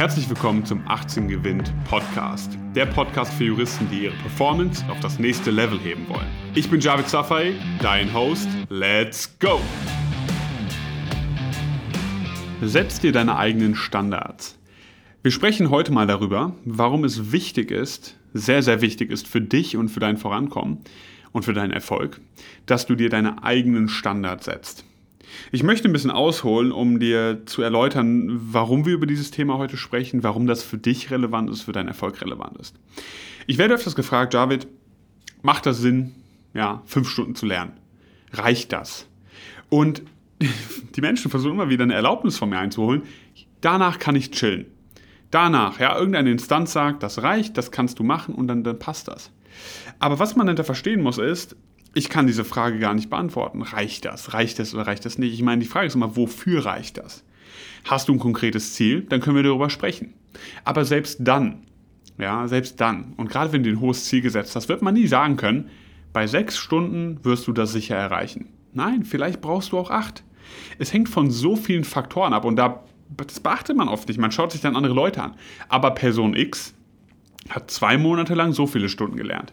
Herzlich willkommen zum 18 Gewinnt Podcast. Der Podcast für Juristen, die ihre Performance auf das nächste Level heben wollen. Ich bin Javid Safai, dein Host. Let's go! Setz dir deine eigenen Standards. Wir sprechen heute mal darüber, warum es wichtig ist, sehr, sehr wichtig ist für dich und für dein Vorankommen und für deinen Erfolg, dass du dir deine eigenen Standards setzt. Ich möchte ein bisschen ausholen, um dir zu erläutern, warum wir über dieses Thema heute sprechen, warum das für dich relevant ist, für deinen Erfolg relevant ist. Ich werde öfters gefragt, David, macht das Sinn, ja, fünf Stunden zu lernen? Reicht das? Und die Menschen versuchen immer wieder eine Erlaubnis von mir einzuholen. Danach kann ich chillen. Danach, ja, irgendeine Instanz sagt, das reicht, das kannst du machen und dann, dann passt das. Aber was man dahinter verstehen muss, ist, ich kann diese Frage gar nicht beantworten. Reicht das? Reicht das oder reicht das nicht? Ich meine, die Frage ist immer, wofür reicht das? Hast du ein konkretes Ziel? Dann können wir darüber sprechen. Aber selbst dann, ja, selbst dann, und gerade wenn du ein hohes Ziel gesetzt hast, wird man nie sagen können, bei sechs Stunden wirst du das sicher erreichen. Nein, vielleicht brauchst du auch acht. Es hängt von so vielen Faktoren ab und da, das beachtet man oft nicht. Man schaut sich dann andere Leute an. Aber Person X hat zwei Monate lang so viele Stunden gelernt.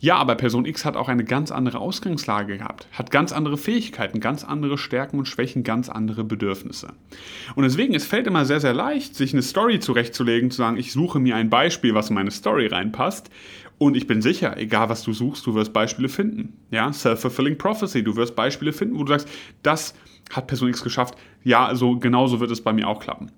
Ja, aber Person X hat auch eine ganz andere Ausgangslage gehabt, hat ganz andere Fähigkeiten, ganz andere Stärken und Schwächen, ganz andere Bedürfnisse. Und deswegen, es fällt immer sehr, sehr leicht, sich eine Story zurechtzulegen, zu sagen, ich suche mir ein Beispiel, was in meine Story reinpasst. Und ich bin sicher, egal was du suchst, du wirst Beispiele finden. Ja, self-fulfilling prophecy, du wirst Beispiele finden, wo du sagst, das hat Person X geschafft. Ja, also genauso wird es bei mir auch klappen.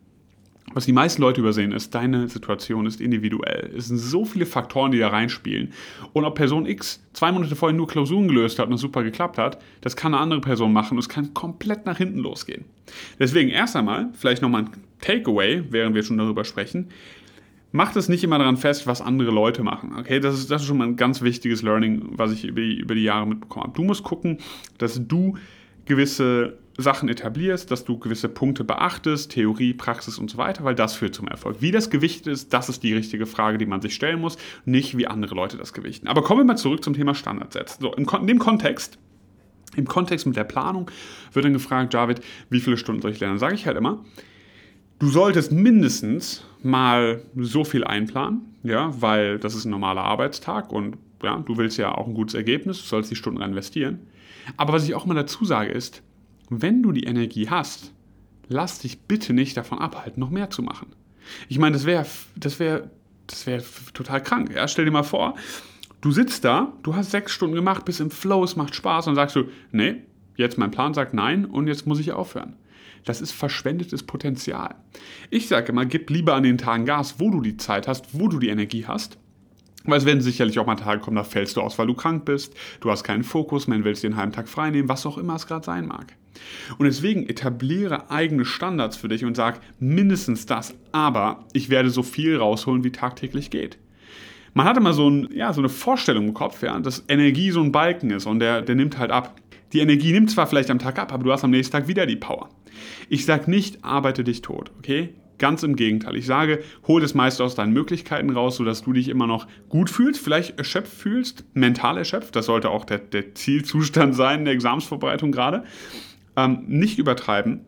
Was die meisten Leute übersehen ist, deine Situation ist individuell. Es sind so viele Faktoren, die da reinspielen. Und ob Person X zwei Monate vorher nur Klausuren gelöst hat und es super geklappt hat, das kann eine andere Person machen und es kann komplett nach hinten losgehen. Deswegen erst einmal, vielleicht nochmal ein Takeaway, während wir schon darüber sprechen. Macht es nicht immer daran fest, was andere Leute machen. Okay, das ist, das ist schon mal ein ganz wichtiges Learning, was ich über die, über die Jahre mitbekommen habe. Du musst gucken, dass du gewisse Sachen etablierst, dass du gewisse Punkte beachtest, Theorie, Praxis und so weiter, weil das führt zum Erfolg. Wie das Gewicht ist, das ist die richtige Frage, die man sich stellen muss, nicht wie andere Leute das gewichten. Aber kommen wir mal zurück zum Thema Standardsets. So, in, in dem Kontext, im Kontext mit der Planung wird dann gefragt, David, wie viele Stunden soll ich lernen? Sage ich halt immer, du solltest mindestens mal so viel einplanen, ja, weil das ist ein normaler Arbeitstag und ja, du willst ja auch ein gutes Ergebnis, du sollst die Stunden investieren. Aber was ich auch mal dazu sage ist, wenn du die Energie hast, lass dich bitte nicht davon abhalten, noch mehr zu machen. Ich meine, das wäre das wär, das wär total krank. Ja? Stell dir mal vor, du sitzt da, du hast sechs Stunden gemacht, bist im Flow, es macht Spaß und sagst du, nee, jetzt mein Plan sagt nein und jetzt muss ich aufhören. Das ist verschwendetes Potenzial. Ich sage immer, gib lieber an den Tagen Gas, wo du die Zeit hast, wo du die Energie hast weil es werden sicherlich auch mal Tage kommen, da fällst du aus, weil du krank bist, du hast keinen Fokus, man willst dir einen halben Tag frei nehmen, was auch immer es gerade sein mag. Und deswegen etabliere eigene Standards für dich und sag mindestens das, aber ich werde so viel rausholen, wie tagtäglich geht. Man hat immer so, ein, ja, so eine Vorstellung im Kopf, ja, dass Energie so ein Balken ist und der, der nimmt halt ab. Die Energie nimmt zwar vielleicht am Tag ab, aber du hast am nächsten Tag wieder die Power. Ich sag nicht, arbeite dich tot, okay? Ganz im Gegenteil. Ich sage, hol das meiste aus deinen Möglichkeiten raus, sodass du dich immer noch gut fühlst, vielleicht erschöpft fühlst, mental erschöpft. Das sollte auch der, der Zielzustand sein in der Examsvorbereitung gerade. Ähm, nicht übertreiben.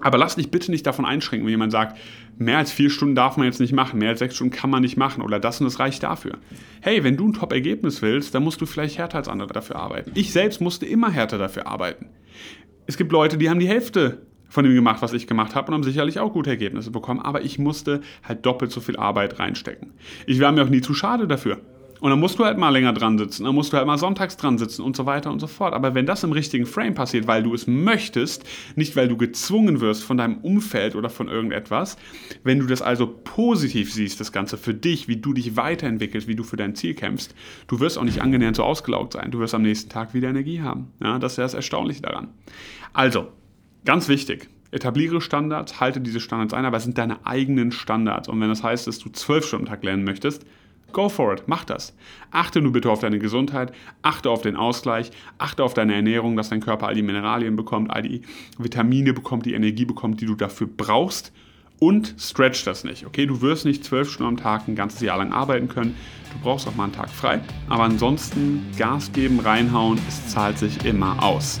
Aber lass dich bitte nicht davon einschränken, wenn jemand sagt, mehr als vier Stunden darf man jetzt nicht machen, mehr als sechs Stunden kann man nicht machen oder das und das reicht dafür. Hey, wenn du ein Top-Ergebnis willst, dann musst du vielleicht härter als andere dafür arbeiten. Ich selbst musste immer härter dafür arbeiten. Es gibt Leute, die haben die Hälfte von dem gemacht, was ich gemacht habe und haben sicherlich auch gute Ergebnisse bekommen, aber ich musste halt doppelt so viel Arbeit reinstecken. Ich war mir auch nie zu schade dafür. Und dann musst du halt mal länger dran sitzen, dann musst du halt mal sonntags dran sitzen und so weiter und so fort. Aber wenn das im richtigen Frame passiert, weil du es möchtest, nicht weil du gezwungen wirst von deinem Umfeld oder von irgendetwas, wenn du das also positiv siehst, das Ganze für dich, wie du dich weiterentwickelst, wie du für dein Ziel kämpfst, du wirst auch nicht angenähernd so ausgelaugt sein. Du wirst am nächsten Tag wieder Energie haben. Ja, das ist das Erstaunliche daran. Also, Ganz wichtig. Etabliere Standards, halte diese Standards ein, aber es sind deine eigenen Standards. Und wenn das heißt, dass du zwölf Stunden Tag lernen möchtest, go for it, mach das. Achte nur bitte auf deine Gesundheit, achte auf den Ausgleich, achte auf deine Ernährung, dass dein Körper all die Mineralien bekommt, all die Vitamine bekommt, die Energie bekommt, die du dafür brauchst. Und stretch das nicht, okay? Du wirst nicht zwölf Stunden am Tag ein ganzes Jahr lang arbeiten können. Du brauchst auch mal einen Tag frei. Aber ansonsten Gas geben, reinhauen, es zahlt sich immer aus.